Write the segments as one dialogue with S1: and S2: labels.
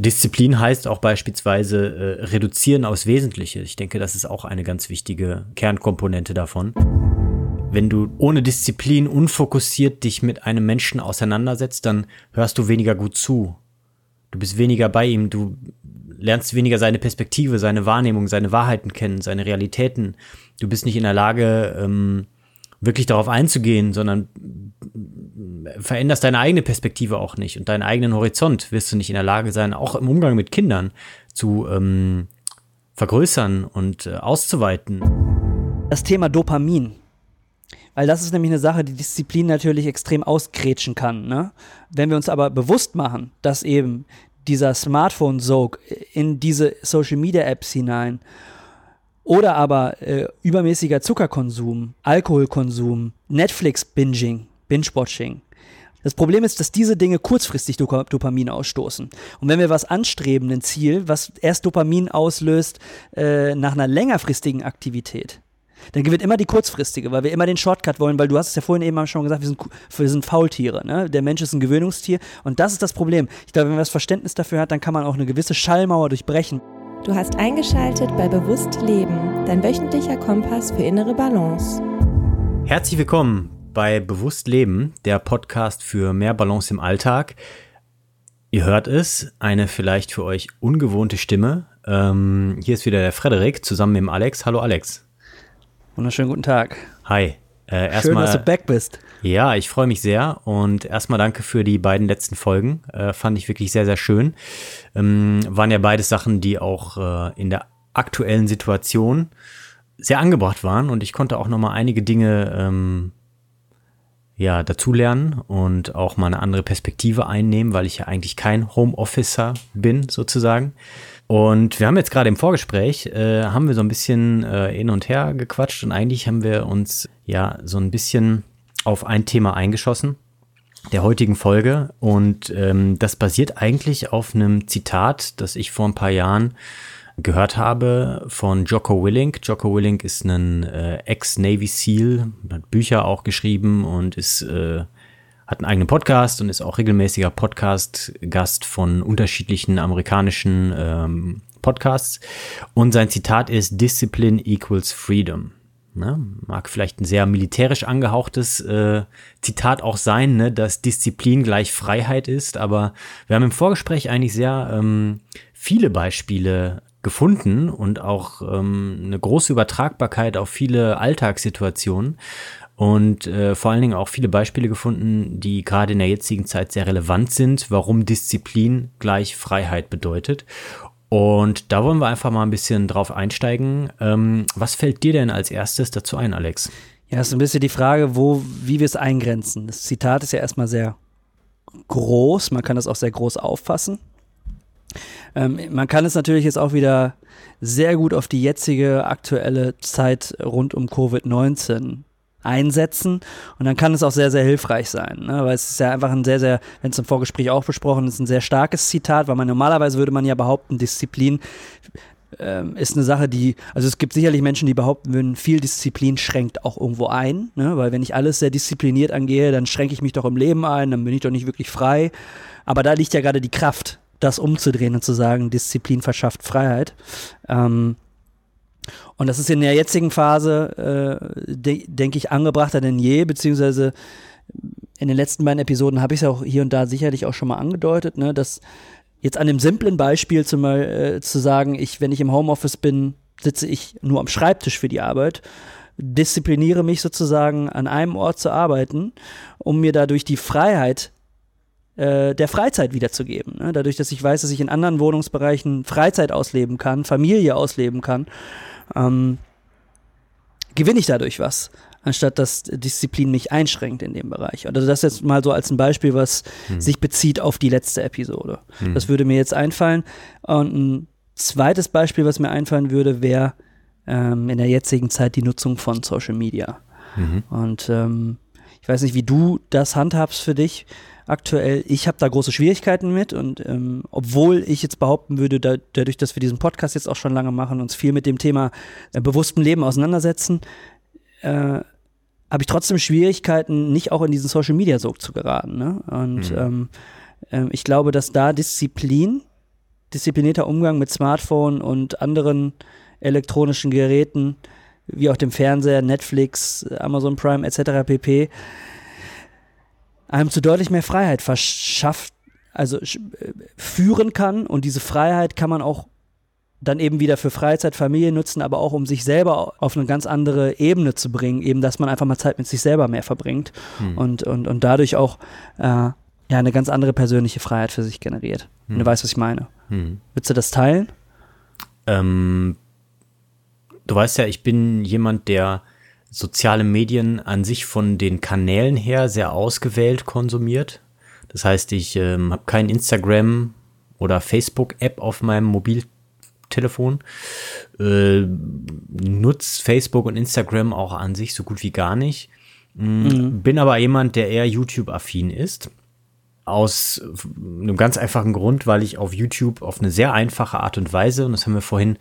S1: Disziplin heißt auch beispielsweise äh, reduzieren aufs Wesentliche. Ich denke, das ist auch eine ganz wichtige Kernkomponente davon. Wenn du ohne Disziplin unfokussiert dich mit einem Menschen auseinandersetzt, dann hörst du weniger gut zu. Du bist weniger bei ihm, du lernst weniger seine Perspektive, seine Wahrnehmung, seine Wahrheiten kennen, seine Realitäten. Du bist nicht in der Lage, ähm, wirklich darauf einzugehen, sondern veränderst deine eigene Perspektive auch nicht und deinen eigenen Horizont wirst du nicht in der Lage sein, auch im Umgang mit Kindern zu ähm, vergrößern und äh, auszuweiten.
S2: Das Thema Dopamin. Weil das ist nämlich eine Sache, die Disziplin natürlich extrem ausgrätschen kann. Ne? Wenn wir uns aber bewusst machen, dass eben dieser Smartphone-Sog in diese Social-Media-Apps hinein oder aber äh, übermäßiger Zuckerkonsum, Alkoholkonsum, Netflix-Binging, Binge-Watching. Das Problem ist, dass diese Dinge kurzfristig Dopamin ausstoßen. Und wenn wir was anstreben, ein Ziel, was erst Dopamin auslöst äh, nach einer längerfristigen Aktivität, dann gewinnt immer die kurzfristige, weil wir immer den Shortcut wollen, weil du hast es ja vorhin eben schon gesagt, wir sind, wir sind Faultiere. Ne? Der Mensch ist ein Gewöhnungstier und das ist das Problem. Ich glaube, wenn man das Verständnis dafür hat, dann kann man auch eine gewisse Schallmauer durchbrechen.
S3: Du hast eingeschaltet bei Bewusst Leben, dein wöchentlicher Kompass für innere Balance.
S1: Herzlich willkommen bei Bewusst Leben, der Podcast für mehr Balance im Alltag. Ihr hört es, eine vielleicht für euch ungewohnte Stimme. Ähm, hier ist wieder der Frederik zusammen mit dem Alex. Hallo Alex.
S2: Wunderschönen guten Tag.
S1: Hi.
S2: Äh, Schön, dass du back bist.
S1: Ja, ich freue mich sehr und erstmal danke für die beiden letzten Folgen. Äh, fand ich wirklich sehr, sehr schön. Ähm, waren ja beides Sachen, die auch äh, in der aktuellen Situation sehr angebracht waren und ich konnte auch nochmal einige Dinge ähm, ja, dazulernen und auch mal eine andere Perspektive einnehmen, weil ich ja eigentlich kein Homeofficer bin, sozusagen. Und wir haben jetzt gerade im Vorgespräch, äh, haben wir so ein bisschen äh, hin und her gequatscht und eigentlich haben wir uns ja so ein bisschen auf ein Thema eingeschossen der heutigen Folge und ähm, das basiert eigentlich auf einem Zitat, das ich vor ein paar Jahren gehört habe von Jocko Willink. Jocko Willink ist ein äh, Ex-Navy SEAL, hat Bücher auch geschrieben und ist äh, hat einen eigenen Podcast und ist auch regelmäßiger Podcast-Gast von unterschiedlichen amerikanischen ähm, Podcasts. Und sein Zitat ist Discipline equals freedom. Ne? Mag vielleicht ein sehr militärisch angehauchtes äh, Zitat auch sein, ne? dass Disziplin gleich Freiheit ist, aber wir haben im Vorgespräch eigentlich sehr ähm, viele Beispiele gefunden und auch ähm, eine große Übertragbarkeit auf viele Alltagssituationen und äh, vor allen Dingen auch viele Beispiele gefunden, die gerade in der jetzigen Zeit sehr relevant sind, warum Disziplin gleich Freiheit bedeutet. Und da wollen wir einfach mal ein bisschen drauf einsteigen. Ähm, was fällt dir denn als erstes dazu ein, Alex?
S2: Ja, ist ein bisschen die Frage, wo, wie wir es eingrenzen. Das Zitat ist ja erstmal sehr groß, man kann das auch sehr groß auffassen. Ähm, man kann es natürlich jetzt auch wieder sehr gut auf die jetzige aktuelle Zeit rund um Covid-19 einsetzen und dann kann es auch sehr, sehr hilfreich sein, ne? weil es ist ja einfach ein sehr, sehr, wenn es im Vorgespräch auch besprochen ist, ein sehr starkes Zitat, weil man normalerweise würde man ja behaupten, Disziplin ähm, ist eine Sache, die, also es gibt sicherlich Menschen, die behaupten würden, viel Disziplin schränkt auch irgendwo ein, ne? weil wenn ich alles sehr diszipliniert angehe, dann schränke ich mich doch im Leben ein, dann bin ich doch nicht wirklich frei, aber da liegt ja gerade die Kraft, das umzudrehen und zu sagen, Disziplin verschafft Freiheit. Ähm, und das ist in der jetzigen Phase, äh, de denke ich, angebrachter denn je, beziehungsweise in den letzten beiden Episoden habe ich es auch hier und da sicherlich auch schon mal angedeutet, ne, dass jetzt an dem simplen Beispiel zum, äh, zu sagen, ich, wenn ich im Homeoffice bin, sitze ich nur am Schreibtisch für die Arbeit, diszipliniere mich sozusagen an einem Ort zu arbeiten, um mir dadurch die Freiheit äh, der Freizeit wiederzugeben. Ne? Dadurch, dass ich weiß, dass ich in anderen Wohnungsbereichen Freizeit ausleben kann, Familie ausleben kann ähm, gewinne ich dadurch was, anstatt dass Disziplin mich einschränkt in dem Bereich. Also das jetzt mal so als ein Beispiel, was hm. sich bezieht auf die letzte Episode. Hm. Das würde mir jetzt einfallen. Und ein zweites Beispiel, was mir einfallen würde, wäre ähm, in der jetzigen Zeit die Nutzung von Social Media. Mhm. Und ähm, ich weiß nicht, wie du das handhabst für dich aktuell. Ich habe da große Schwierigkeiten mit und ähm, obwohl ich jetzt behaupten würde, da, dadurch, dass wir diesen Podcast jetzt auch schon lange machen, uns viel mit dem Thema äh, bewusstem Leben auseinandersetzen, äh, habe ich trotzdem Schwierigkeiten, nicht auch in diesen Social Media Sog zu geraten. Ne? Und mhm. ähm, äh, ich glaube, dass da Disziplin disziplinierter Umgang mit Smartphone und anderen elektronischen Geräten, wie auch dem Fernseher, Netflix, Amazon Prime etc. pp. einem zu deutlich mehr Freiheit verschafft, also äh, führen kann und diese Freiheit kann man auch dann eben wieder für Freizeit, Familie nutzen, aber auch um sich selber auf eine ganz andere Ebene zu bringen, eben dass man einfach mal Zeit mit sich selber mehr verbringt hm. und, und, und dadurch auch äh, ja, eine ganz andere persönliche Freiheit für sich generiert. Hm. Du weißt, was ich meine. Hm. Willst du das teilen?
S1: Ähm, du weißt ja, ich bin jemand, der soziale Medien an sich von den Kanälen her sehr ausgewählt konsumiert. Das heißt, ich ähm, habe kein Instagram oder Facebook-App auf meinem Mobiltelefon. Äh, nutze Facebook und Instagram auch an sich so gut wie gar nicht. Mm, mhm. Bin aber jemand, der eher YouTube-affin ist. Aus einem ganz einfachen Grund, weil ich auf YouTube auf eine sehr einfache Art und Weise, und das haben wir vorhin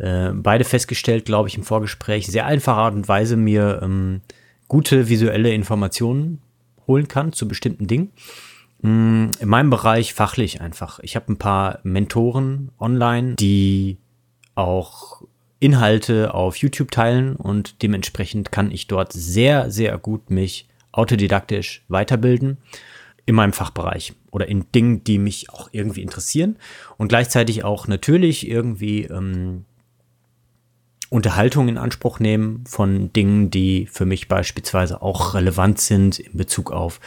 S1: äh, beide festgestellt, glaube ich, im Vorgespräch, sehr einfache Art und Weise mir ähm, gute visuelle Informationen holen kann zu bestimmten Dingen. Mm, in meinem Bereich fachlich einfach. Ich habe ein paar Mentoren online, die auch Inhalte auf YouTube teilen und dementsprechend kann ich dort sehr, sehr gut mich autodidaktisch weiterbilden in meinem Fachbereich oder in Dingen, die mich auch irgendwie interessieren und gleichzeitig auch natürlich irgendwie ähm, Unterhaltung in Anspruch nehmen von Dingen, die für mich beispielsweise auch relevant sind in Bezug auf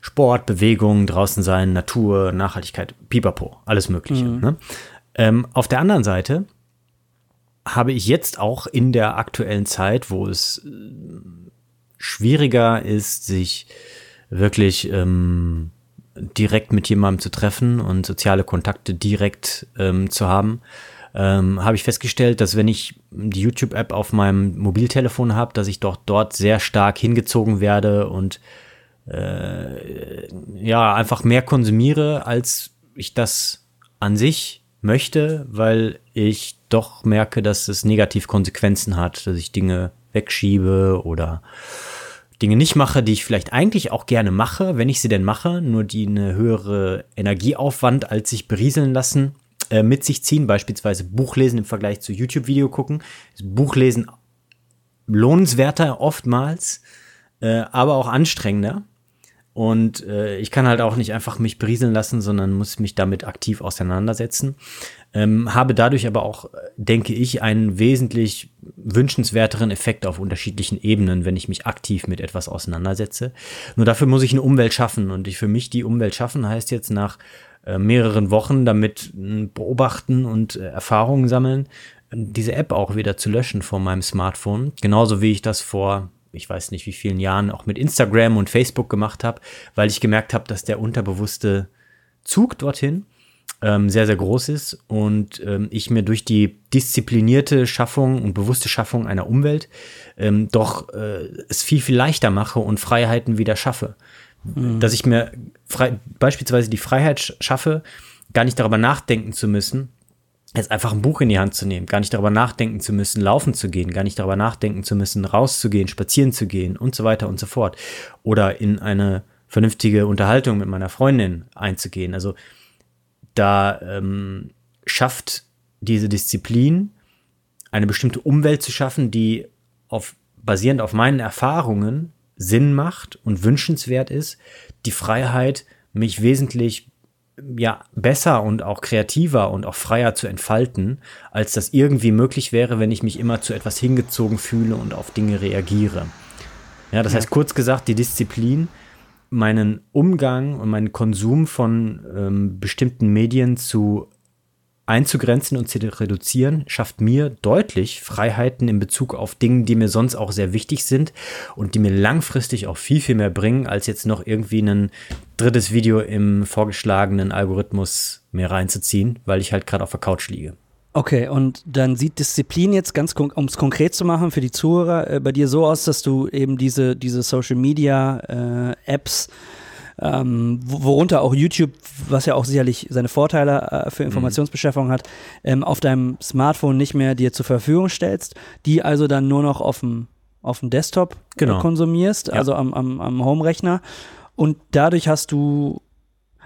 S1: Sport, Bewegung, draußen sein, Natur, Nachhaltigkeit, pipapo, alles Mögliche. Mhm. Ne? Ähm, auf der anderen Seite habe ich jetzt auch in der aktuellen Zeit, wo es äh, schwieriger ist, sich wirklich ähm, direkt mit jemandem zu treffen und soziale Kontakte direkt ähm, zu haben, ähm, habe ich festgestellt, dass wenn ich die YouTube-App auf meinem Mobiltelefon habe, dass ich doch dort sehr stark hingezogen werde und äh, ja, einfach mehr konsumiere, als ich das an sich möchte, weil ich doch merke, dass es negativ Konsequenzen hat, dass ich Dinge wegschiebe oder Dinge nicht mache, die ich vielleicht eigentlich auch gerne mache, wenn ich sie denn mache, nur die eine höhere Energieaufwand als sich berieseln lassen äh, mit sich ziehen, beispielsweise Buchlesen im Vergleich zu YouTube-Video gucken. Buchlesen lohnenswerter oftmals, äh, aber auch anstrengender. Und äh, ich kann halt auch nicht einfach mich berieseln lassen, sondern muss mich damit aktiv auseinandersetzen. Ähm, habe dadurch aber auch, denke ich, einen wesentlich wünschenswerteren Effekt auf unterschiedlichen Ebenen, wenn ich mich aktiv mit etwas auseinandersetze. Nur dafür muss ich eine Umwelt schaffen. Und ich für mich die Umwelt schaffen heißt jetzt nach äh, mehreren Wochen damit äh, beobachten und äh, Erfahrungen sammeln, diese App auch wieder zu löschen von meinem Smartphone. Genauso wie ich das vor ich weiß nicht wie vielen Jahren auch mit Instagram und Facebook gemacht habe, weil ich gemerkt habe, dass der unterbewusste Zug dorthin ähm, sehr, sehr groß ist und ähm, ich mir durch die disziplinierte Schaffung und bewusste Schaffung einer Umwelt ähm, doch äh, es viel, viel leichter mache und Freiheiten wieder schaffe. Mhm. Dass ich mir frei, beispielsweise die Freiheit schaffe, gar nicht darüber nachdenken zu müssen, jetzt einfach ein Buch in die Hand zu nehmen, gar nicht darüber nachdenken zu müssen, laufen zu gehen, gar nicht darüber nachdenken zu müssen, rauszugehen, spazieren zu gehen und so weiter und so fort. Oder in eine vernünftige Unterhaltung mit meiner Freundin einzugehen. Also da ähm, schafft diese Disziplin eine bestimmte Umwelt zu schaffen, die auf, basierend auf meinen Erfahrungen Sinn macht und wünschenswert ist, die Freiheit, mich wesentlich ja besser und auch kreativer und auch freier zu entfalten, als das irgendwie möglich wäre, wenn ich mich immer zu etwas hingezogen fühle und auf Dinge reagiere. Ja, das ja. heißt kurz gesagt, die Disziplin, meinen Umgang und meinen Konsum von ähm, bestimmten Medien zu einzugrenzen und zu reduzieren, schafft mir deutlich Freiheiten in Bezug auf Dinge, die mir sonst auch sehr wichtig sind und die mir langfristig auch viel, viel mehr bringen, als jetzt noch irgendwie ein drittes Video im vorgeschlagenen Algorithmus mehr reinzuziehen, weil ich halt gerade auf der Couch liege.
S2: Okay, und dann sieht Disziplin jetzt ganz, um es konkret zu machen für die Zuhörer, äh, bei dir so aus, dass du eben diese, diese Social Media äh, Apps ähm, worunter auch YouTube, was ja auch sicherlich seine Vorteile äh, für mhm. Informationsbeschaffung hat, ähm, auf deinem Smartphone nicht mehr dir zur Verfügung stellst, die also dann nur noch auf dem auf dem Desktop äh, genau. konsumierst, ja. also am, am, am Home-Rechner. Und dadurch hast du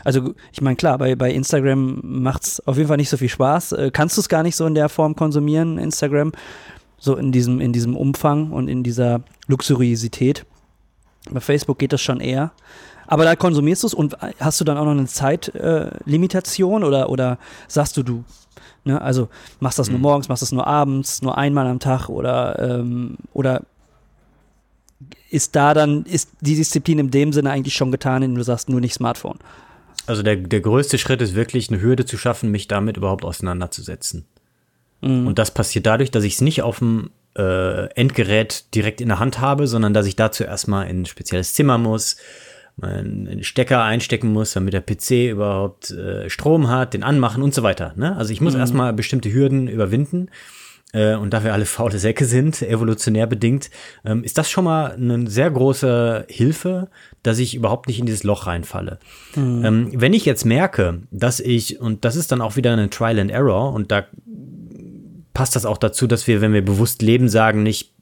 S2: Also ich meine, klar, bei, bei Instagram macht es auf jeden Fall nicht so viel Spaß. Äh, kannst du es gar nicht so in der Form konsumieren, Instagram, so in diesem, in diesem Umfang und in dieser Luxuriosität. Bei Facebook geht das schon eher. Aber da konsumierst du es und hast du dann auch noch eine Zeitlimitation äh, oder, oder sagst du, du, ne, also machst das nur mhm. morgens, machst das nur abends, nur einmal am Tag oder, ähm, oder ist da dann, ist die Disziplin in dem Sinne eigentlich schon getan, indem du sagst, nur nicht Smartphone?
S1: Also der, der größte Schritt ist wirklich eine Hürde zu schaffen, mich damit überhaupt auseinanderzusetzen. Mhm. Und das passiert dadurch, dass ich es nicht auf dem äh, Endgerät direkt in der Hand habe, sondern dass ich dazu erstmal in ein spezielles Zimmer muss, einen Stecker einstecken muss, damit der PC überhaupt äh, Strom hat, den anmachen und so weiter. Ne? Also ich muss mhm. erstmal bestimmte Hürden überwinden. Äh, und da wir alle faule Säcke sind, evolutionär bedingt, ähm, ist das schon mal eine sehr große Hilfe, dass ich überhaupt nicht in dieses Loch reinfalle. Mhm. Ähm, wenn ich jetzt merke, dass ich, und das ist dann auch wieder eine Trial and Error, und da passt das auch dazu, dass wir, wenn wir bewusst leben, sagen, nicht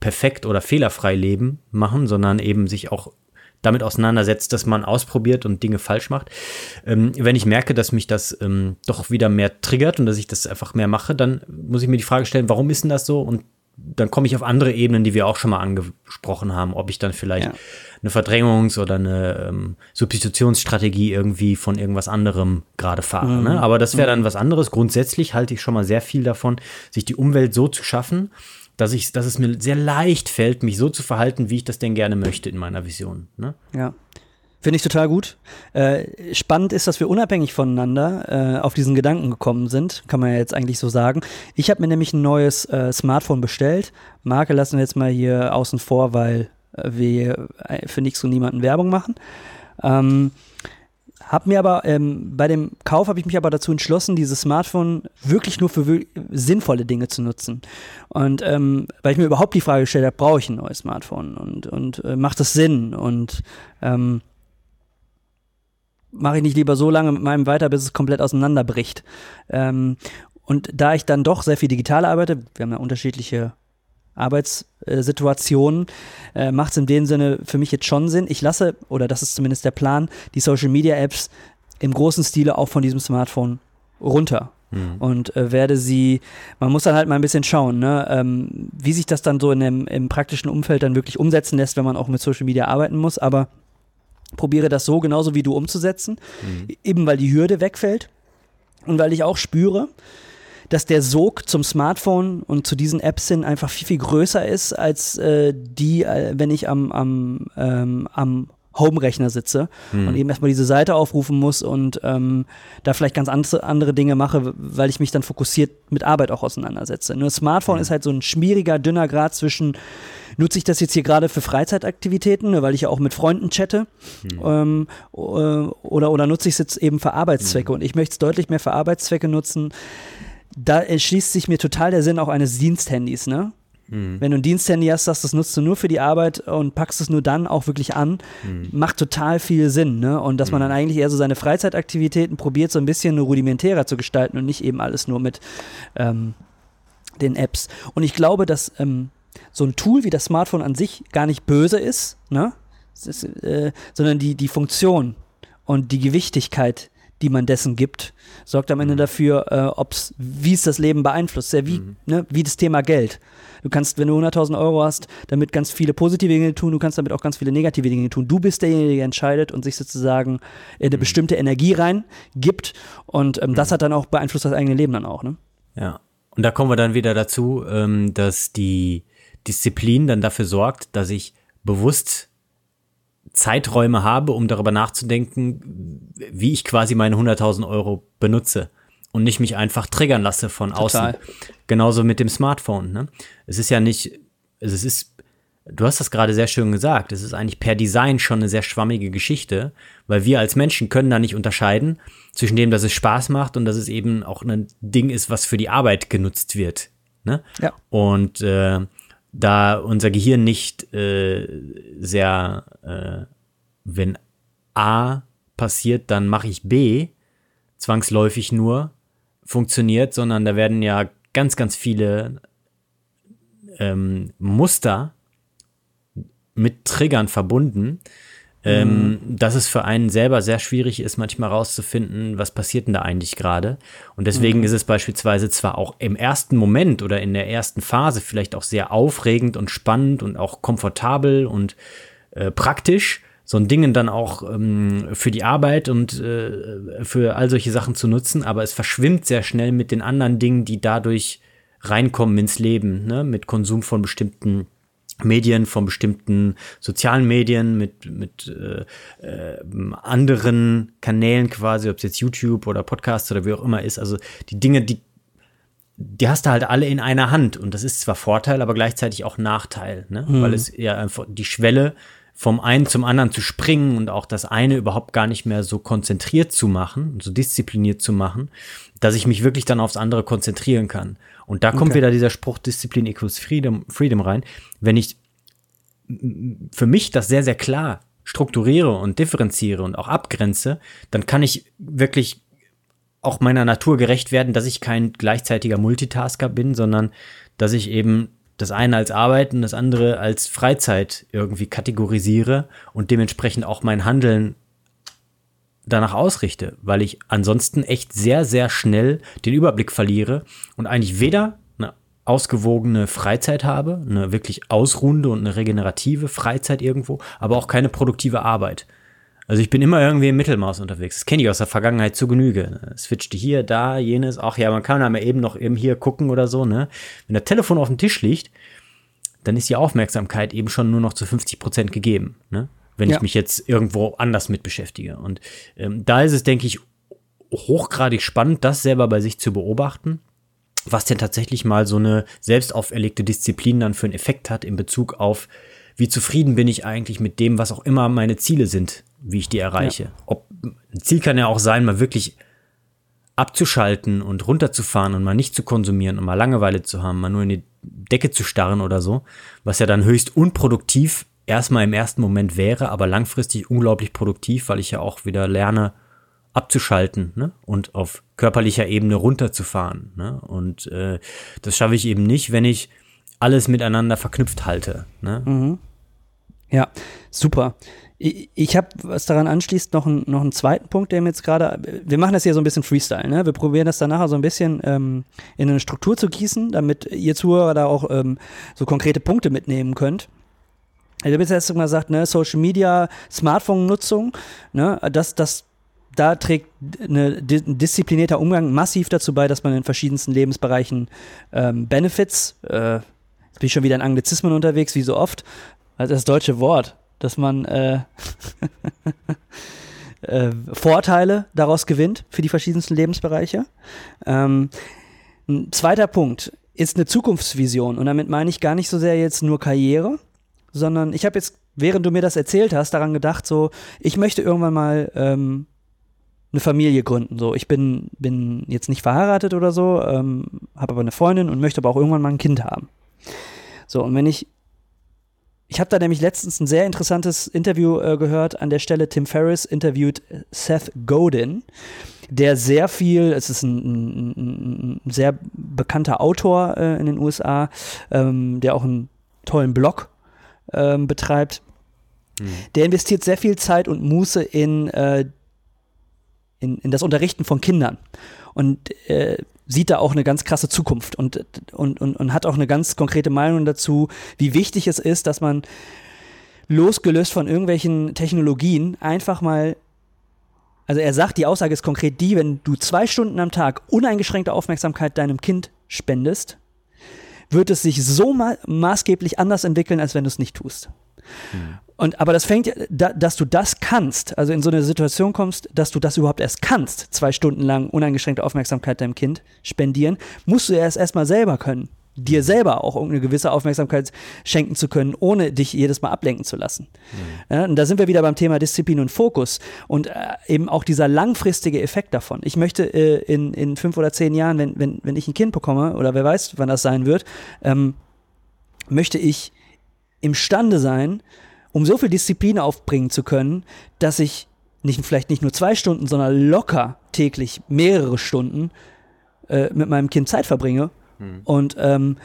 S1: perfekt oder fehlerfrei leben machen, sondern eben sich auch damit auseinandersetzt, dass man ausprobiert und Dinge falsch macht. Ähm, wenn ich merke, dass mich das ähm, doch wieder mehr triggert und dass ich das einfach mehr mache, dann muss ich mir die Frage stellen, warum ist denn das so? Und dann komme ich auf andere Ebenen, die wir auch schon mal angesprochen haben, ob ich dann vielleicht ja. eine Verdrängungs- oder eine ähm, Substitutionsstrategie irgendwie von irgendwas anderem gerade fahre. Mhm. Ne? Aber das wäre dann mhm. was anderes. Grundsätzlich halte ich schon mal sehr viel davon, sich die Umwelt so zu schaffen, dass, ich, dass es mir sehr leicht fällt, mich so zu verhalten, wie ich das denn gerne möchte in meiner Vision. Ne?
S2: Ja. Finde ich total gut. Äh, spannend ist, dass wir unabhängig voneinander äh, auf diesen Gedanken gekommen sind, kann man ja jetzt eigentlich so sagen. Ich habe mir nämlich ein neues äh, Smartphone bestellt. Marke lassen wir jetzt mal hier außen vor, weil äh, wir äh, für nichts und niemanden Werbung machen. Ähm, hab mir aber ähm, bei dem Kauf habe ich mich aber dazu entschlossen, dieses Smartphone wirklich nur für sinnvolle Dinge zu nutzen. Und ähm, weil ich mir überhaupt die Frage gestellt habe, brauche ich ein neues Smartphone und und äh, macht das Sinn und ähm, mache ich nicht lieber so lange mit meinem weiter, bis es komplett auseinanderbricht. Ähm, und da ich dann doch sehr viel digital arbeite, wir haben ja unterschiedliche Arbeitssituationen, äh, macht es in dem Sinne für mich jetzt schon Sinn. Ich lasse, oder das ist zumindest der Plan, die Social Media Apps im großen Stile auch von diesem Smartphone runter. Mhm. Und äh, werde sie, man muss dann halt mal ein bisschen schauen, ne, ähm, wie sich das dann so in dem, im praktischen Umfeld dann wirklich umsetzen lässt, wenn man auch mit Social Media arbeiten muss. Aber probiere das so genauso wie du umzusetzen, mhm. eben weil die Hürde wegfällt und weil ich auch spüre, dass der Sog zum Smartphone und zu diesen Apps hin einfach viel, viel größer ist, als äh, die, äh, wenn ich am, am, ähm, am Home-Rechner sitze hm. und eben erstmal diese Seite aufrufen muss und ähm, da vielleicht ganz andere, Dinge mache, weil ich mich dann fokussiert mit Arbeit auch auseinandersetze. Nur Smartphone hm. ist halt so ein schmieriger, dünner Grad zwischen, nutze ich das jetzt hier gerade für Freizeitaktivitäten, ne, weil ich ja auch mit Freunden chatte, hm. ähm, äh, oder, oder nutze ich es jetzt eben für Arbeitszwecke hm. und ich möchte es deutlich mehr für Arbeitszwecke nutzen da erschließt sich mir total der Sinn auch eines Diensthandys, ne? Mhm. Wenn du ein Diensthandy hast, sagst, das nutzt du nur für die Arbeit und packst es nur dann auch wirklich an, mhm. macht total viel Sinn, ne? Und dass man dann mhm. eigentlich eher so seine Freizeitaktivitäten probiert, so ein bisschen rudimentärer zu gestalten und nicht eben alles nur mit ähm, den Apps. Und ich glaube, dass ähm, so ein Tool wie das Smartphone an sich gar nicht böse ist, ne? Ist, äh, sondern die, die Funktion und die Gewichtigkeit, die man dessen gibt, sorgt am Ende mhm. dafür, äh, ob's, wie es das Leben beeinflusst. Sehr wie, mhm. ne, wie das Thema Geld. Du kannst, wenn du 100.000 Euro hast, damit ganz viele positive Dinge tun, du kannst damit auch ganz viele negative Dinge tun. Du bist derjenige, der entscheidet und sich sozusagen in eine mhm. bestimmte Energie rein gibt und ähm, das mhm. hat dann auch beeinflusst das eigene Leben dann auch. Ne?
S1: Ja, und da kommen wir dann wieder dazu, ähm, dass die Disziplin dann dafür sorgt, dass ich bewusst Zeiträume habe, um darüber nachzudenken, wie ich quasi meine 100.000 Euro benutze und nicht mich einfach triggern lasse von Total. außen. Genauso mit dem Smartphone. Ne? Es ist ja nicht, also es ist, du hast das gerade sehr schön gesagt, es ist eigentlich per Design schon eine sehr schwammige Geschichte, weil wir als Menschen können da nicht unterscheiden zwischen dem, dass es Spaß macht und dass es eben auch ein Ding ist, was für die Arbeit genutzt wird. Ne? Ja. Und äh, da unser Gehirn nicht äh, sehr, äh, wenn A passiert, dann mache ich B, zwangsläufig nur funktioniert, sondern da werden ja ganz, ganz viele ähm, Muster mit Triggern verbunden, ähm, mhm. dass es für einen selber sehr schwierig ist, manchmal rauszufinden, was passiert denn da eigentlich gerade. Und deswegen mhm. ist es beispielsweise zwar auch im ersten Moment oder in der ersten Phase vielleicht auch sehr aufregend und spannend und auch komfortabel und äh, praktisch, so ein Dingen dann auch ähm, für die Arbeit und äh, für all solche Sachen zu nutzen, aber es verschwimmt sehr schnell mit den anderen Dingen, die dadurch reinkommen ins Leben, ne? mit Konsum von bestimmten Medien, von bestimmten sozialen Medien, mit, mit äh, äh, anderen Kanälen quasi, ob es jetzt YouTube oder Podcast oder wie auch immer ist. Also die Dinge, die, die hast du halt alle in einer Hand. Und das ist zwar Vorteil, aber gleichzeitig auch Nachteil, ne? Mhm. weil es ja einfach die Schwelle vom einen zum anderen zu springen und auch das eine überhaupt gar nicht mehr so konzentriert zu machen, so diszipliniert zu machen, dass ich mich wirklich dann aufs andere konzentrieren kann. Und da kommt okay. wieder dieser Spruch Disziplin equals Freedom, Freedom rein. Wenn ich für mich das sehr, sehr klar strukturiere und differenziere und auch abgrenze, dann kann ich wirklich auch meiner Natur gerecht werden, dass ich kein gleichzeitiger Multitasker bin, sondern dass ich eben das eine als Arbeit und das andere als Freizeit irgendwie kategorisiere und dementsprechend auch mein Handeln danach ausrichte, weil ich ansonsten echt sehr, sehr schnell den Überblick verliere und eigentlich weder eine ausgewogene Freizeit habe, eine wirklich ausruhende und eine regenerative Freizeit irgendwo, aber auch keine produktive Arbeit. Also ich bin immer irgendwie im Mittelmaß unterwegs. Das kenne ich aus der Vergangenheit zu Genüge. Switchte hier, da, jenes. Ach ja, man kann mal eben noch eben hier gucken oder so, ne? Wenn das Telefon auf dem Tisch liegt, dann ist die Aufmerksamkeit eben schon nur noch zu 50 Prozent gegeben, ne? Wenn ja. ich mich jetzt irgendwo anders mit beschäftige. Und ähm, da ist es, denke ich, hochgradig spannend, das selber bei sich zu beobachten, was denn tatsächlich mal so eine selbst auferlegte Disziplin dann für einen Effekt hat in Bezug auf, wie zufrieden bin ich eigentlich mit dem, was auch immer meine Ziele sind wie ich die erreiche. Ja. Ob, ein Ziel kann ja auch sein, mal wirklich abzuschalten und runterzufahren und mal nicht zu konsumieren und mal Langeweile zu haben, mal nur in die Decke zu starren oder so, was ja dann höchst unproduktiv erstmal im ersten Moment wäre, aber langfristig unglaublich produktiv, weil ich ja auch wieder lerne, abzuschalten ne? und auf körperlicher Ebene runterzufahren. Ne? Und äh, das schaffe ich eben nicht, wenn ich alles miteinander verknüpft halte. Ne?
S2: Mhm. Ja, super. Ich, ich habe, was daran anschließt, noch, ein, noch einen zweiten Punkt, der mir jetzt gerade, wir machen das hier so ein bisschen Freestyle, ne? Wir probieren das dann nachher so ein bisschen ähm, in eine Struktur zu gießen, damit ihr Zuhörer da auch ähm, so konkrete Punkte mitnehmen könnt. Ich habe jetzt erst mal gesagt, ne, Social Media, Smartphone-Nutzung, ne, das, das, da trägt ein disziplinierter Umgang massiv dazu bei, dass man in verschiedensten Lebensbereichen ähm, Benefits, äh, jetzt bin ich schon wieder in Anglizismen unterwegs, wie so oft, also das deutsche Wort, dass man äh, äh, Vorteile daraus gewinnt für die verschiedensten Lebensbereiche. Ähm, ein zweiter Punkt ist eine Zukunftsvision und damit meine ich gar nicht so sehr jetzt nur Karriere, sondern ich habe jetzt, während du mir das erzählt hast, daran gedacht, so, ich möchte irgendwann mal ähm, eine Familie gründen. So, ich bin, bin jetzt nicht verheiratet oder so, ähm, habe aber eine Freundin und möchte aber auch irgendwann mal ein Kind haben. So, und wenn ich ich habe da nämlich letztens ein sehr interessantes Interview äh, gehört. An der Stelle Tim Ferriss interviewt Seth Godin, der sehr viel, es ist ein, ein, ein sehr bekannter Autor äh, in den USA, ähm, der auch einen tollen Blog ähm, betreibt. Mhm. Der investiert sehr viel Zeit und Muße in, äh, in, in das Unterrichten von Kindern. Und äh, sieht da auch eine ganz krasse Zukunft und, und, und, und hat auch eine ganz konkrete Meinung dazu, wie wichtig es ist, dass man losgelöst von irgendwelchen Technologien einfach mal also er sagt, die Aussage ist konkret die, wenn du zwei Stunden am Tag uneingeschränkte Aufmerksamkeit deinem Kind spendest, wird es sich so ma maßgeblich anders entwickeln, als wenn du es nicht tust. Mhm. Und aber das fängt, da, dass du das kannst, also in so eine Situation kommst, dass du das überhaupt erst kannst, zwei Stunden lang uneingeschränkte Aufmerksamkeit deinem Kind spendieren, musst du erst erstmal selber können. Dir selber auch irgendeine gewisse Aufmerksamkeit schenken zu können, ohne dich jedes Mal ablenken zu lassen. Mhm. Ja, und da sind wir wieder beim Thema Disziplin und Fokus und äh, eben auch dieser langfristige Effekt davon. Ich möchte äh, in, in fünf oder zehn Jahren, wenn, wenn, wenn ich ein Kind bekomme, oder wer weiß, wann das sein wird, ähm, möchte ich imstande sein, um so viel Disziplin aufbringen zu können, dass ich nicht, vielleicht nicht nur zwei Stunden, sondern locker täglich mehrere Stunden äh, mit meinem Kind Zeit verbringe mhm. und ähm,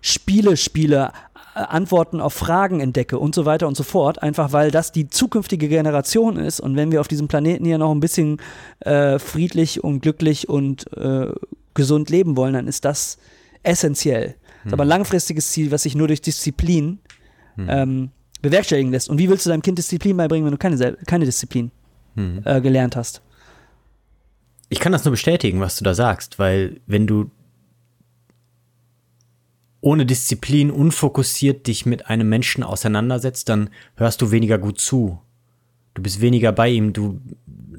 S2: Spiele spiele, Antworten auf Fragen entdecke und so weiter und so fort, einfach weil das die zukünftige Generation ist und wenn wir auf diesem Planeten hier noch ein bisschen äh, friedlich und glücklich und äh, gesund leben wollen, dann ist das essentiell. Hm. Das ist aber ein langfristiges Ziel, was sich nur durch Disziplin hm. ähm, bewerkstelligen lässt. Und wie willst du deinem Kind Disziplin beibringen, wenn du keine, keine Disziplin hm. äh, gelernt hast?
S1: Ich kann das nur bestätigen, was du da sagst, weil wenn du ohne Disziplin unfokussiert dich mit einem Menschen auseinandersetzt, dann hörst du weniger gut zu. Du bist weniger bei ihm, du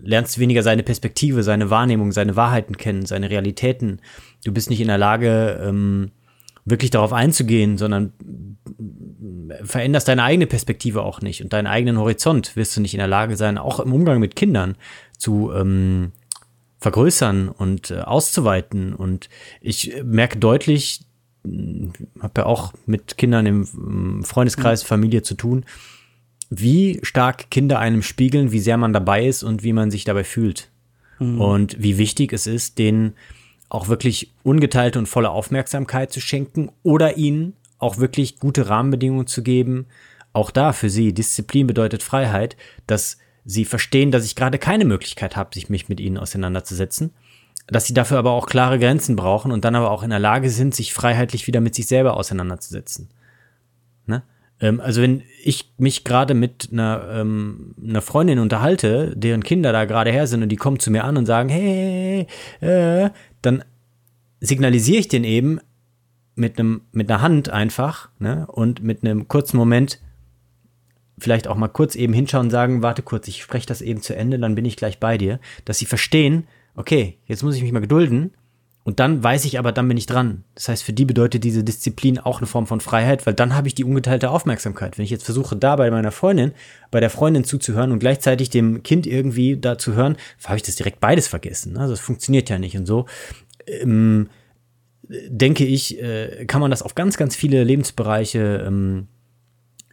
S1: lernst weniger seine Perspektive, seine Wahrnehmung, seine Wahrheiten kennen, seine Realitäten. Du bist nicht in der Lage, ähm, wirklich darauf einzugehen, sondern veränderst deine eigene Perspektive auch nicht und deinen eigenen Horizont wirst du nicht in der Lage sein, auch im Umgang mit Kindern zu ähm, vergrößern und äh, auszuweiten. Und ich merke deutlich, habe ja auch mit Kindern im Freundeskreis, Familie zu tun, wie stark Kinder einem spiegeln, wie sehr man dabei ist und wie man sich dabei fühlt. Mhm. Und wie wichtig es ist, denen auch wirklich ungeteilte und volle Aufmerksamkeit zu schenken oder ihnen auch wirklich gute Rahmenbedingungen zu geben. Auch da für sie, Disziplin bedeutet Freiheit, dass sie verstehen, dass ich gerade keine Möglichkeit habe, sich mich mit ihnen auseinanderzusetzen dass sie dafür aber auch klare Grenzen brauchen und dann aber auch in der Lage sind, sich freiheitlich wieder mit sich selber auseinanderzusetzen. Ne? Ähm, also wenn ich mich gerade mit einer, ähm, einer Freundin unterhalte, deren Kinder da gerade her sind und die kommen zu mir an und sagen, hey, äh, dann signalisiere ich den eben mit einem mit einer Hand einfach ne? und mit einem kurzen Moment vielleicht auch mal kurz eben hinschauen und sagen, warte kurz, ich spreche das eben zu Ende, dann bin ich gleich bei dir, dass sie verstehen, okay, jetzt muss ich mich mal gedulden. Und dann weiß ich aber, dann bin ich dran. Das heißt, für die bedeutet diese Disziplin auch eine Form von Freiheit, weil dann habe ich die ungeteilte Aufmerksamkeit. Wenn ich jetzt versuche, da bei meiner Freundin, bei der Freundin zuzuhören und gleichzeitig dem Kind irgendwie da zu hören, habe ich das direkt beides vergessen. Also es funktioniert ja nicht. Und so ähm, denke ich, äh, kann man das auf ganz, ganz viele Lebensbereiche ähm,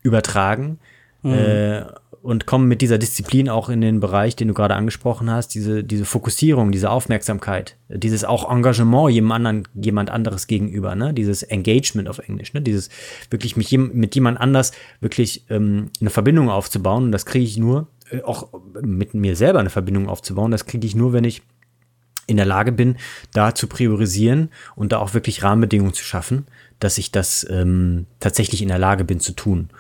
S1: übertragen. Mhm. Äh, und kommen mit dieser Disziplin auch in den Bereich, den du gerade angesprochen hast, diese, diese Fokussierung, diese Aufmerksamkeit, dieses auch Engagement jemand, anderen, jemand anderes gegenüber, ne? dieses Engagement auf Englisch, ne? dieses wirklich mich mit jemand anders wirklich ähm, eine Verbindung aufzubauen. Und das kriege ich nur, äh, auch mit mir selber eine Verbindung aufzubauen, das kriege ich nur, wenn ich in der Lage bin, da zu priorisieren und da auch wirklich Rahmenbedingungen zu schaffen, dass ich das ähm, tatsächlich in der Lage bin zu tun.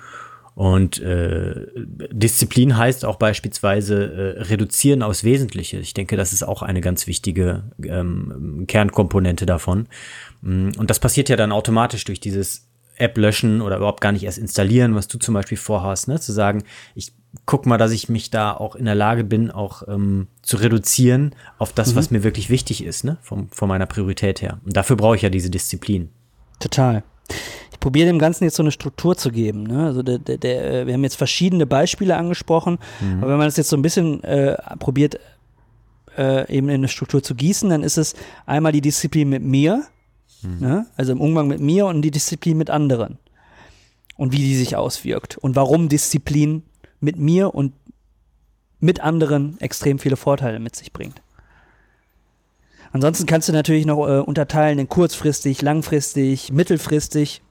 S1: Und äh, Disziplin heißt auch beispielsweise äh, reduzieren aufs Wesentliche. Ich denke, das ist auch eine ganz wichtige ähm, Kernkomponente davon. Mm, und das passiert ja dann automatisch durch dieses App löschen oder überhaupt gar nicht erst installieren, was du zum Beispiel vorhast, ne? zu sagen, ich guck mal, dass ich mich da auch in der Lage bin, auch ähm, zu reduzieren auf das, mhm. was mir wirklich wichtig ist, ne? Vom, von meiner Priorität her. Und dafür brauche ich ja diese Disziplin.
S2: Total ich probiere dem Ganzen jetzt so eine Struktur zu geben. Ne? Also der, der, der, wir haben jetzt verschiedene Beispiele angesprochen, mhm. aber wenn man das jetzt so ein bisschen äh, probiert, äh, eben in eine Struktur zu gießen, dann ist es einmal die Disziplin mit mir, mhm. ne? also im Umgang mit mir und die Disziplin mit anderen. Und wie die sich auswirkt. Und warum Disziplin mit mir und mit anderen extrem viele Vorteile mit sich bringt. Ansonsten kannst du natürlich noch äh, unterteilen in kurzfristig, langfristig, mittelfristig.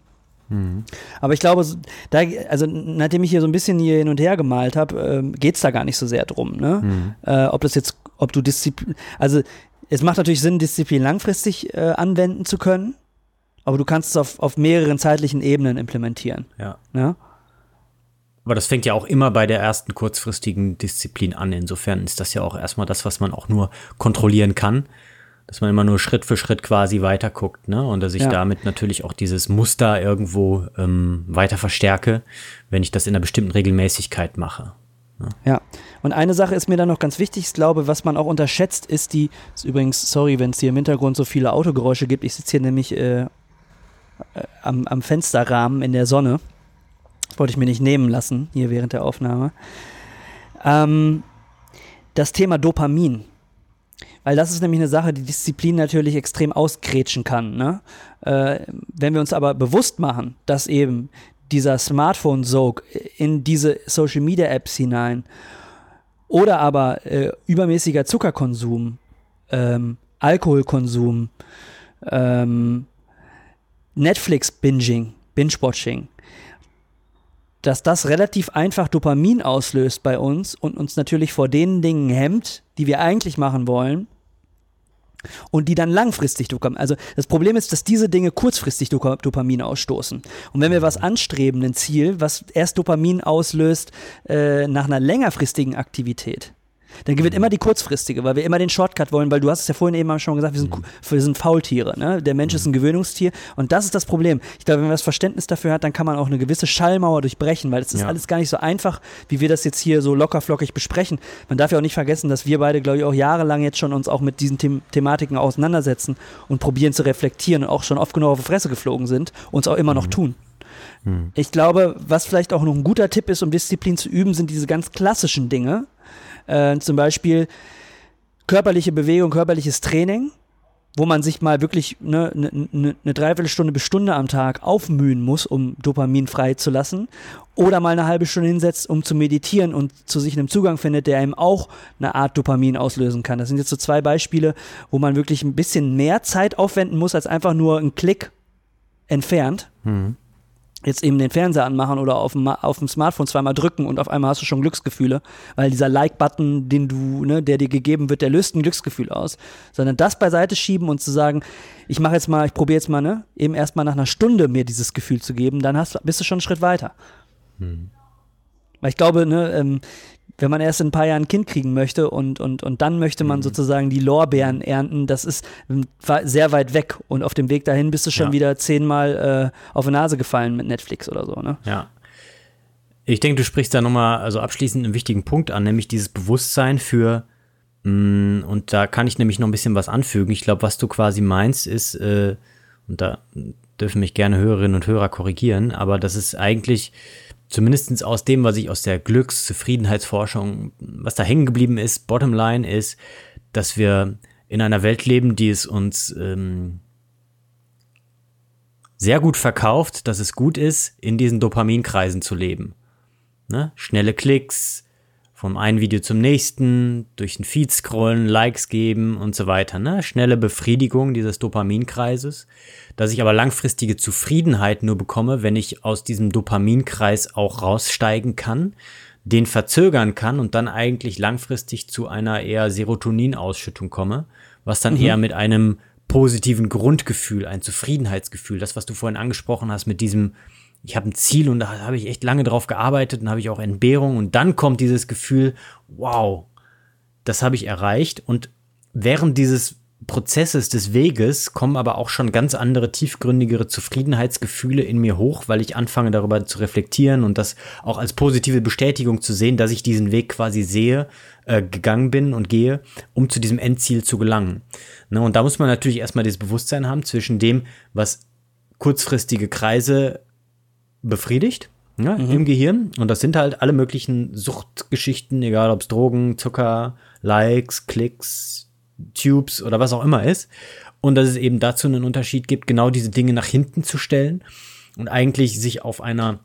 S2: Mhm. Aber ich glaube, da, also nachdem ich hier so ein bisschen hier hin und her gemalt habe, äh, geht es da gar nicht so sehr drum, ne? Mhm. Äh, ob das jetzt, ob du Disziplin, also es macht natürlich Sinn, Disziplin langfristig äh, anwenden zu können, aber du kannst es auf, auf mehreren zeitlichen Ebenen implementieren.
S1: Ja. ja? Aber das fängt ja auch immer bei der ersten kurzfristigen Disziplin an. Insofern ist das ja auch erstmal das, was man auch nur kontrollieren kann dass man immer nur Schritt für Schritt quasi weiter guckt, ne? Und dass ich ja. damit natürlich auch dieses Muster irgendwo ähm, weiter verstärke, wenn ich das in einer bestimmten Regelmäßigkeit mache.
S2: Ne? Ja, und eine Sache ist mir dann noch ganz wichtig, ich glaube, was man auch unterschätzt, ist die, ist übrigens, sorry, wenn es hier im Hintergrund so viele Autogeräusche gibt, ich sitze hier nämlich äh, äh, am, am Fensterrahmen in der Sonne. Das wollte ich mir nicht nehmen lassen, hier während der Aufnahme. Ähm, das Thema Dopamin weil das ist nämlich eine Sache, die Disziplin natürlich extrem ausgrätschen kann. Ne? Äh, wenn wir uns aber bewusst machen, dass eben dieser Smartphone-Sog in diese Social-Media-Apps hinein oder aber äh, übermäßiger Zuckerkonsum, ähm, Alkoholkonsum, ähm, Netflix-Binging, Binge-Watching, dass das relativ einfach Dopamin auslöst bei uns und uns natürlich vor den Dingen hemmt, die wir eigentlich machen wollen und die dann langfristig Dopamin. Also das Problem ist, dass diese Dinge kurzfristig Dopamin ausstoßen. Und wenn wir was anstreben, ein Ziel, was erst Dopamin auslöst äh, nach einer längerfristigen Aktivität, dann gewinnt immer die kurzfristige, weil wir immer den Shortcut wollen, weil du hast es ja vorhin eben schon gesagt, wir sind, wir sind Faultiere. Ne? Der Mensch ist ein Gewöhnungstier und das ist das Problem. Ich glaube, wenn man das Verständnis dafür hat, dann kann man auch eine gewisse Schallmauer durchbrechen, weil es ist ja. alles gar nicht so einfach, wie wir das jetzt hier so lockerflockig besprechen. Man darf ja auch nicht vergessen, dass wir beide, glaube ich, auch jahrelang jetzt schon uns auch mit diesen The Thematiken auseinandersetzen und probieren zu reflektieren und auch schon oft genug auf die Fresse geflogen sind, uns auch immer noch mhm. tun. Mhm. Ich glaube, was vielleicht auch noch ein guter Tipp ist, um Disziplin zu üben, sind diese ganz klassischen Dinge, äh, zum Beispiel körperliche Bewegung, körperliches Training, wo man sich mal wirklich eine ne, ne, ne Dreiviertelstunde bis Stunde am Tag aufmühen muss, um Dopamin freizulassen. Oder mal eine halbe Stunde hinsetzt, um zu meditieren und zu sich einem Zugang findet, der einem auch eine Art Dopamin auslösen kann. Das sind jetzt so zwei Beispiele, wo man wirklich ein bisschen mehr Zeit aufwenden muss, als einfach nur einen Klick entfernt. Mhm jetzt eben den Fernseher anmachen oder auf dem, auf dem Smartphone zweimal drücken und auf einmal hast du schon Glücksgefühle, weil dieser Like-Button, den du, ne, der dir gegeben wird, der löst ein Glücksgefühl aus, sondern das beiseite schieben und zu sagen, ich mache jetzt mal, ich probiere jetzt mal, ne, eben erstmal nach einer Stunde mir dieses Gefühl zu geben, dann hast, bist du schon einen Schritt weiter. Hm. Weil ich glaube, ne, ähm, wenn man erst in ein paar Jahren ein Kind kriegen möchte und, und, und dann möchte man mhm. sozusagen die Lorbeeren ernten, das ist sehr weit weg und auf dem Weg dahin bist du schon ja. wieder zehnmal äh, auf die Nase gefallen mit Netflix oder so, ne?
S1: Ja. Ich denke, du sprichst da nochmal, also abschließend einen wichtigen Punkt an, nämlich dieses Bewusstsein für, mh, mm, und da kann ich nämlich noch ein bisschen was anfügen. Ich glaube, was du quasi meinst, ist, äh, und da dürfen mich gerne Hörerinnen und Hörer korrigieren, aber das ist eigentlich, zumindest aus dem, was ich aus der Glücks-, Zufriedenheitsforschung, was da hängen geblieben ist, Bottomline ist, dass wir in einer Welt leben, die es uns ähm, sehr gut verkauft, dass es gut ist, in diesen Dopaminkreisen zu leben. Ne? Schnelle Klicks, vom einen Video zum nächsten, durch den Feed scrollen, Likes geben und so weiter. Ne? Schnelle Befriedigung dieses Dopaminkreises, dass ich aber langfristige Zufriedenheit nur bekomme, wenn ich aus diesem Dopaminkreis auch raussteigen kann, den verzögern kann und dann eigentlich langfristig zu einer eher Serotoninausschüttung komme, was dann mhm. eher mit einem positiven Grundgefühl, ein Zufriedenheitsgefühl, das, was du vorhin angesprochen hast, mit diesem ich habe ein Ziel und da habe ich echt lange drauf gearbeitet und habe ich auch Entbehrung und dann kommt dieses Gefühl, wow, das habe ich erreicht und während dieses Prozesses des Weges kommen aber auch schon ganz andere tiefgründigere Zufriedenheitsgefühle in mir hoch, weil ich anfange darüber zu reflektieren und das auch als positive Bestätigung zu sehen, dass ich diesen Weg quasi sehe, äh, gegangen bin und gehe, um zu diesem Endziel zu gelangen. Ne, und da muss man natürlich erstmal das Bewusstsein haben zwischen dem, was kurzfristige Kreise befriedigt ja, mhm. im Gehirn. Und das sind halt alle möglichen Suchtgeschichten, egal ob es Drogen, Zucker, Likes, Klicks, Tubes oder was auch immer ist. Und dass es eben dazu einen Unterschied gibt, genau diese Dinge nach hinten zu stellen und eigentlich sich auf einer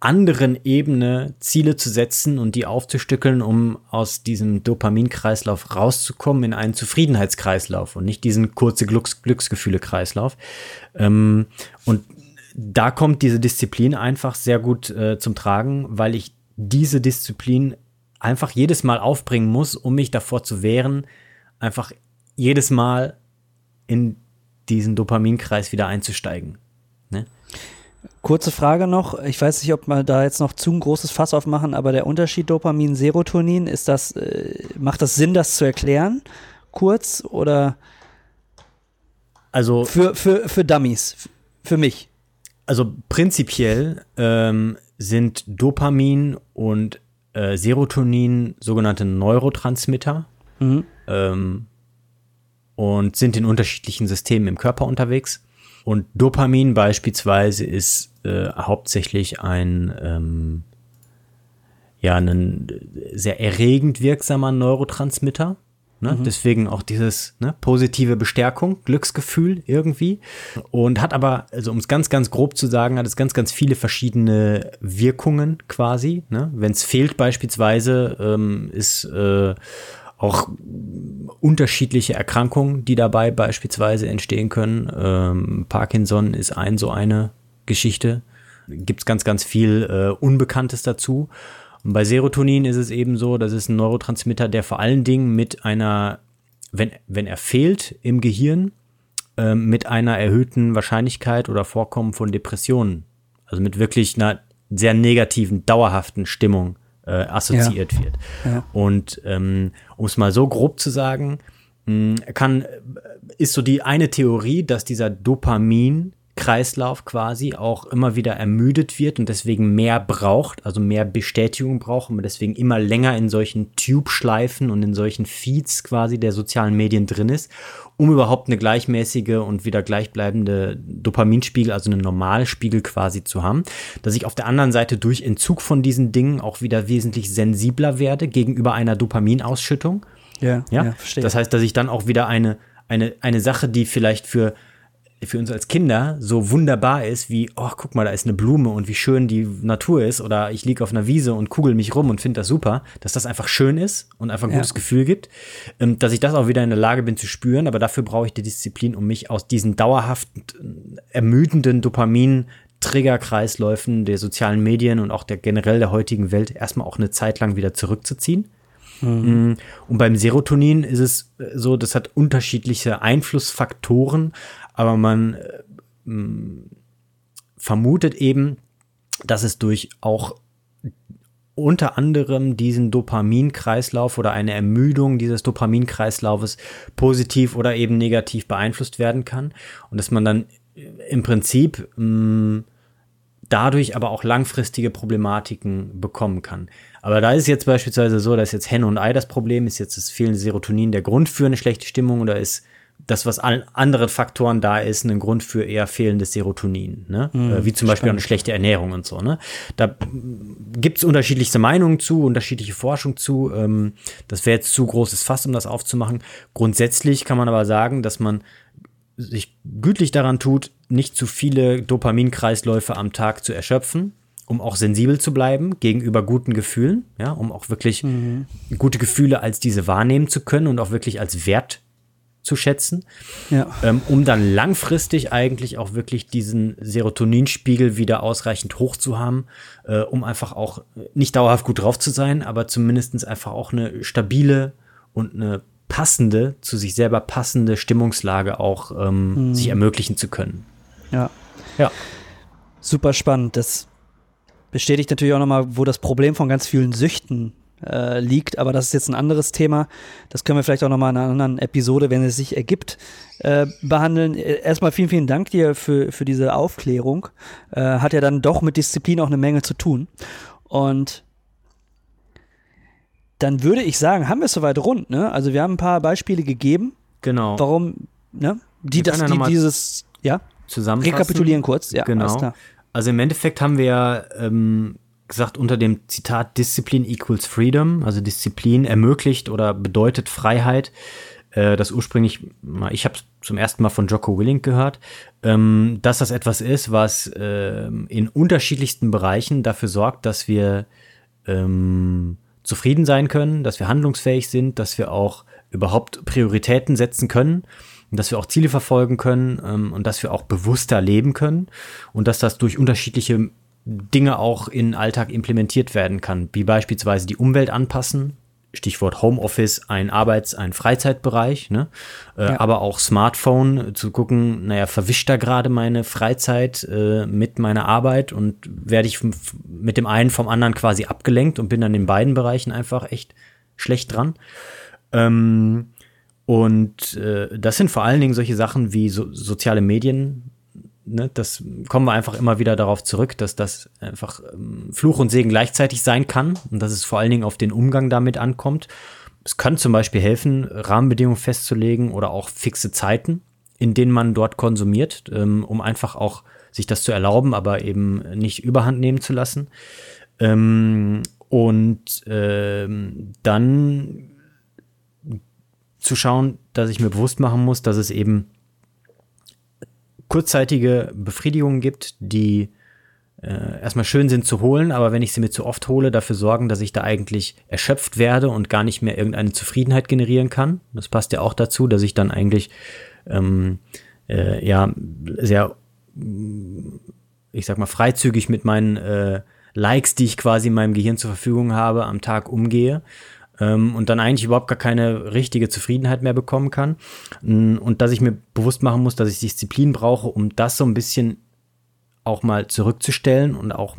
S1: anderen Ebene Ziele zu setzen und die aufzustückeln, um aus diesem Dopaminkreislauf rauszukommen in einen Zufriedenheitskreislauf und nicht diesen kurze Glücks Glücksgefühle-Kreislauf. Ähm, und da kommt diese Disziplin einfach sehr gut äh, zum Tragen, weil ich diese Disziplin einfach jedes Mal aufbringen muss, um mich davor zu wehren, einfach jedes Mal in diesen Dopaminkreis wieder einzusteigen. Ne?
S2: Kurze Frage noch, ich weiß nicht, ob wir da jetzt noch zu ein großes Fass aufmachen, aber der Unterschied Dopamin-Serotonin, ist das, äh, macht das Sinn, das zu erklären? Kurz oder?
S1: Also.
S2: Für, für, für Dummies, für mich
S1: also prinzipiell ähm, sind Dopamin und äh, Serotonin sogenannte Neurotransmitter mhm. ähm, und sind in unterschiedlichen Systemen im Körper unterwegs. Und Dopamin beispielsweise ist äh, hauptsächlich ein ähm, ja ein sehr erregend wirksamer Neurotransmitter. Ne? Mhm. Deswegen auch dieses ne, positive Bestärkung, Glücksgefühl irgendwie. Und hat aber, also um es ganz, ganz grob zu sagen, hat es ganz, ganz viele verschiedene Wirkungen quasi. Ne? Wenn es fehlt beispielsweise, ähm, ist äh, auch unterschiedliche Erkrankungen, die dabei beispielsweise entstehen können. Ähm, Parkinson ist ein so eine Geschichte. gibt es ganz, ganz viel äh, Unbekanntes dazu. Und bei Serotonin ist es eben so, das ist ein Neurotransmitter, der vor allen Dingen mit einer, wenn, wenn er fehlt im Gehirn, äh, mit einer erhöhten Wahrscheinlichkeit oder Vorkommen von Depressionen, also mit wirklich einer sehr negativen, dauerhaften Stimmung äh, assoziiert ja. wird. Ja. Und ähm, um es mal so grob zu sagen, kann, ist so die eine Theorie, dass dieser Dopamin Kreislauf quasi auch immer wieder ermüdet wird und deswegen mehr braucht, also mehr Bestätigung braucht und man deswegen immer länger in solchen Tube-Schleifen und in solchen Feeds quasi der sozialen Medien drin ist, um überhaupt eine gleichmäßige und wieder gleichbleibende Dopaminspiegel, also einen Normalspiegel quasi zu haben, dass ich auf der anderen Seite durch Entzug von diesen Dingen auch wieder wesentlich sensibler werde gegenüber einer Dopaminausschüttung. Ja, ja, ja verstehe. Das heißt, dass ich dann auch wieder eine, eine, eine Sache, die vielleicht für für uns als Kinder so wunderbar ist, wie, oh, guck mal, da ist eine Blume und wie schön die Natur ist, oder ich liege auf einer Wiese und kugel mich rum und finde das super, dass das einfach schön ist und einfach ein gutes ja. Gefühl gibt, ähm, dass ich das auch wieder in der Lage bin zu spüren, aber dafür brauche ich die Disziplin, um mich aus diesen dauerhaft ermüdenden Dopamin Triggerkreisläufen der sozialen Medien und auch der generell der heutigen Welt erstmal auch eine Zeit lang wieder zurückzuziehen. Mhm. Und beim Serotonin ist es so, das hat unterschiedliche Einflussfaktoren, aber man äh, vermutet eben, dass es durch auch unter anderem diesen Dopaminkreislauf oder eine Ermüdung dieses Dopaminkreislaufes positiv oder eben negativ beeinflusst werden kann und dass man dann im Prinzip mh, dadurch aber auch langfristige Problematiken bekommen kann. Aber da ist jetzt beispielsweise so, dass jetzt Henne und Ei das Problem ist, jetzt das fehlende Serotonin der Grund für eine schlechte Stimmung oder ist das, was an anderen Faktoren da ist, ein Grund für eher fehlendes Serotonin, ne? Mhm, wie zum Beispiel spannend. eine schlechte Ernährung und so, ne? Da gibt es unterschiedlichste Meinungen zu, unterschiedliche Forschung zu. Ähm, das wäre jetzt zu großes Fass, um das aufzumachen. Grundsätzlich kann man aber sagen, dass man sich gütlich daran tut, nicht zu viele Dopaminkreisläufe am Tag zu erschöpfen, um auch sensibel zu bleiben gegenüber guten Gefühlen, ja, um auch wirklich mhm. gute Gefühle als diese wahrnehmen zu können und auch wirklich als Wert zu schätzen, ja. ähm, um dann langfristig eigentlich auch wirklich diesen Serotoninspiegel wieder ausreichend hoch zu haben, äh, um einfach auch nicht dauerhaft gut drauf zu sein, aber zumindest einfach auch eine stabile und eine passende, zu sich selber passende Stimmungslage auch ähm, mhm. sich ermöglichen zu können.
S2: Ja. Ja. Super spannend. Das bestätigt natürlich auch nochmal, wo das Problem von ganz vielen Süchten äh, liegt. Aber das ist jetzt ein anderes Thema. Das können wir vielleicht auch nochmal in einer anderen Episode, wenn es sich ergibt, äh, behandeln. Äh, erstmal vielen, vielen Dank dir für, für diese Aufklärung. Äh, hat ja dann doch mit Disziplin auch eine Menge zu tun. Und dann würde ich sagen, haben wir es soweit rund, ne? Also wir haben ein paar Beispiele gegeben.
S1: Genau.
S2: Warum, ne? Die, das, die dieses, ja?
S1: Zusammenfassen.
S2: Rekapitulieren kurz, ja.
S1: Genau. Also im Endeffekt haben wir ja ähm, gesagt unter dem Zitat Disziplin equals Freedom, also Disziplin ermöglicht oder bedeutet Freiheit. Äh, das ursprünglich, ich habe zum ersten Mal von Jocko Willink gehört, ähm, dass das etwas ist, was äh, in unterschiedlichsten Bereichen dafür sorgt, dass wir ähm, zufrieden sein können, dass wir handlungsfähig sind, dass wir auch überhaupt Prioritäten setzen können dass wir auch Ziele verfolgen können ähm, und dass wir auch bewusster leben können und dass das durch unterschiedliche Dinge auch in den Alltag implementiert werden kann, wie beispielsweise die Umwelt anpassen, Stichwort Homeoffice, ein Arbeits-, ein Freizeitbereich, ne? Äh, ja. aber auch Smartphone, zu gucken, naja, verwischt da gerade meine Freizeit äh, mit meiner Arbeit und werde ich mit dem einen vom anderen quasi abgelenkt und bin dann in beiden Bereichen einfach echt schlecht dran. Ähm, und äh, das sind vor allen Dingen solche Sachen wie so, soziale Medien, ne, das kommen wir einfach immer wieder darauf zurück, dass das einfach ähm, Fluch und Segen gleichzeitig sein kann und dass es vor allen Dingen auf den Umgang damit ankommt. Es kann zum Beispiel helfen, Rahmenbedingungen festzulegen oder auch fixe Zeiten, in denen man dort konsumiert, ähm, um einfach auch sich das zu erlauben, aber eben nicht überhand nehmen zu lassen. Ähm, und ähm, dann zu schauen, dass ich mir bewusst machen muss, dass es eben kurzzeitige Befriedigungen gibt, die äh, erstmal schön sind zu holen, aber wenn ich sie mir zu oft hole, dafür sorgen, dass ich da eigentlich erschöpft werde und gar nicht mehr irgendeine Zufriedenheit generieren kann. Das passt ja auch dazu, dass ich dann eigentlich ähm, äh, ja sehr ich sag mal, freizügig mit meinen äh, Likes, die ich quasi in meinem Gehirn zur Verfügung habe, am Tag umgehe ähm, und dann eigentlich überhaupt gar keine richtige Zufriedenheit mehr bekommen kann. Mm, und dass ich mir bewusst machen muss, dass ich Disziplin brauche, um das so ein bisschen auch mal zurückzustellen und auch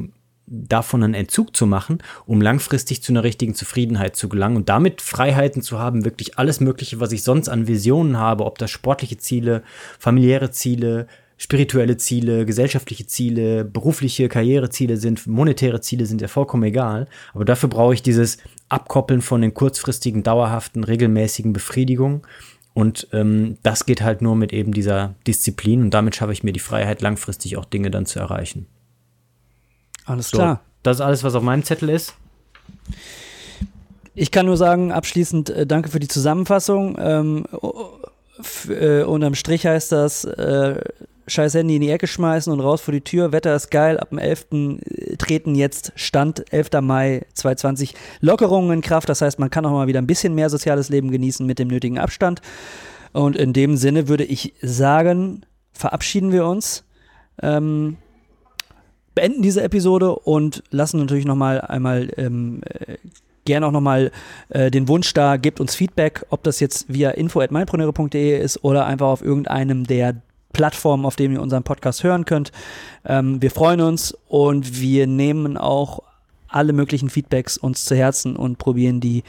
S1: davon einen Entzug zu machen, um langfristig zu einer richtigen Zufriedenheit zu gelangen und damit Freiheiten zu haben, wirklich alles Mögliche, was ich sonst an Visionen habe, ob das sportliche Ziele, familiäre Ziele, spirituelle Ziele, gesellschaftliche Ziele, berufliche Karriereziele sind, monetäre Ziele sind ja vollkommen egal. Aber dafür brauche ich dieses Abkoppeln von den kurzfristigen, dauerhaften, regelmäßigen Befriedigungen. Und ähm, das geht halt nur mit eben dieser Disziplin und damit schaffe ich mir die Freiheit, langfristig auch Dinge dann zu erreichen.
S2: Alles so, klar.
S1: Das ist alles, was auf meinem Zettel ist.
S2: Ich kann nur sagen, abschließend äh, danke für die Zusammenfassung. Ähm, äh, unterm Strich heißt das, äh, scheiß Handy in die Ecke schmeißen und raus vor die Tür. Wetter ist geil. Ab dem 11. Äh, treten jetzt Stand 11. Mai 2020 Lockerungen in Kraft. Das heißt, man kann auch mal wieder ein bisschen mehr soziales Leben genießen mit dem nötigen Abstand. Und in dem Sinne würde ich sagen, verabschieden wir uns. Ähm, beenden diese Episode und lassen natürlich nochmal einmal ähm, äh, gerne auch nochmal äh, den Wunsch da, gebt uns Feedback, ob das jetzt via info.meinpreneure.de ist oder einfach auf irgendeinem der Plattformen, auf denen ihr unseren Podcast hören könnt. Ähm, wir freuen uns und wir nehmen auch alle möglichen Feedbacks uns zu Herzen und probieren die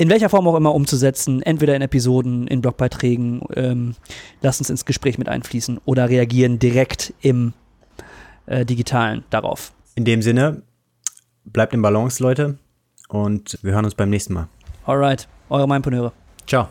S2: in welcher Form auch immer umzusetzen, entweder in Episoden, in Blogbeiträgen, ähm, lasst uns ins Gespräch mit einfließen oder reagieren direkt im äh, digitalen darauf.
S1: In dem Sinne, bleibt im Balance, Leute, und wir hören uns beim nächsten Mal.
S2: Alright, eure Meinpreneure.
S1: Ciao.